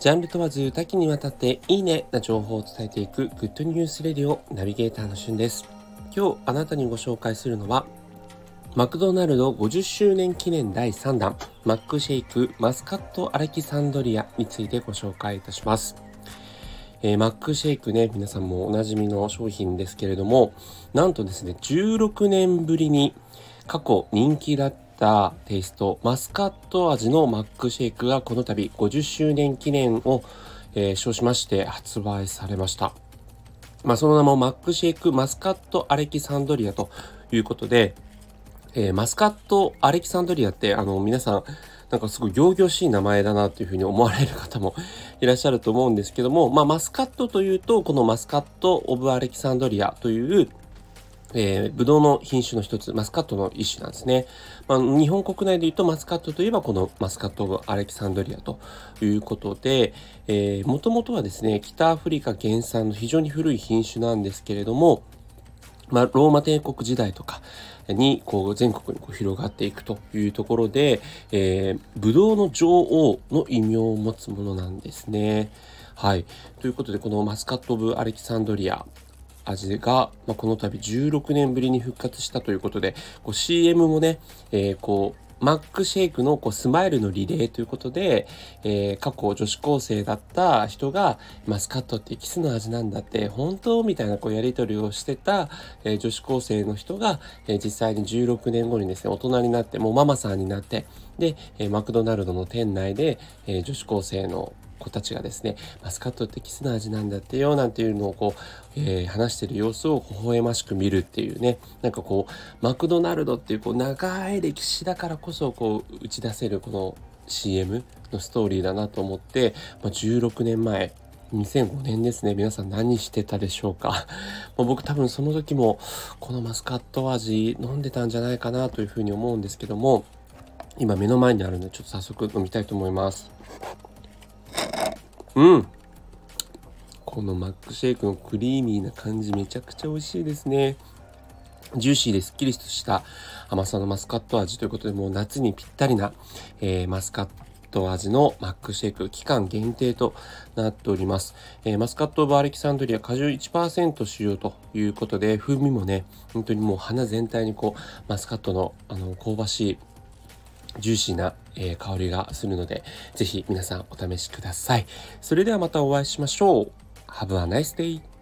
ジャンル問わず多岐にわたっていいねな情報を伝えていく Good News Radio ナビゲーターのしゅんです。今日あなたにご紹介するのはマクドナルド50周年記念第3弾マックシェイクマスカットアレキサンドリアについてご紹介いたします。えー、マックシェイクね、皆さんもおなじみの商品ですけれども、なんとですね、16年ぶりに過去人気だったテイスト、マスカット味のマックシェイクがこの度50周年記念を、えー、称しまして発売されました。まあ、その名もマックシェイクマスカットアレキサンドリアということで、えー、マスカットアレキサンドリアってあの皆さんなんかすごい仰々しい名前だなっていうふうに思われる方も いらっしゃると思うんですけども、まあ、マスカットというとこのマスカット・オブ・アレキサンドリアというえー、ブドウの品種の一つ、マスカットの一種なんですね。まあ、日本国内で言うとマスカットといえばこのマスカット・オブ・アレキサンドリアということで、えー、もともとはですね、北アフリカ原産の非常に古い品種なんですけれども、まあ、ローマ帝国時代とかにこう全国にこう広がっていくというところで、えー、ブドウの女王の異名を持つものなんですね。はい。ということで、このマスカット・オブ・アレキサンドリア、味が、まあ、この度16年ぶりに復活したということで、こう CM もね、えー、こう、マックシェイクのこうスマイルのリレーということで、えー、過去女子高生だった人がマスカットってキスの味なんだって本当みたいなこうやり取りをしてた、えー、女子高生の人が、えー、実際に16年後にですね大人になってもうママさんになってで、えマクドナルドの店内で、え女子高生の子たちがですね、マスカットってキスの味なんだってよ、なんていうのをこう、えー、話してる様子を微笑ましく見るっていうね、なんかこう、マクドナルドっていうこう長い歴史だからこそこう打ち出せるこの CM のストーリーだなと思って、まあ、16年前、2005年ですね。皆さん何してたでしょうか ま僕多分その時もこのマスカット味飲んでたんじゃないかなというふうに思うんですけども、今目の前にあるのでちょっと早速飲みたいと思います。うんこのマックシェイクのクリーミーな感じめちゃくちゃ美味しいですねジューシーですっきりとした甘さのマスカット味ということでもう夏にぴったりな、えー、マスカット味のマックシェイク期間限定となっております。えー、マスカットオブアレキサンドリア果汁1%使用ということで風味もね、本当にもう鼻全体にこうマスカットのあの香ばしいジューシーな、え、香りがするので、ぜひ皆さんお試しください。それではまたお会いしましょう。Have a nice day!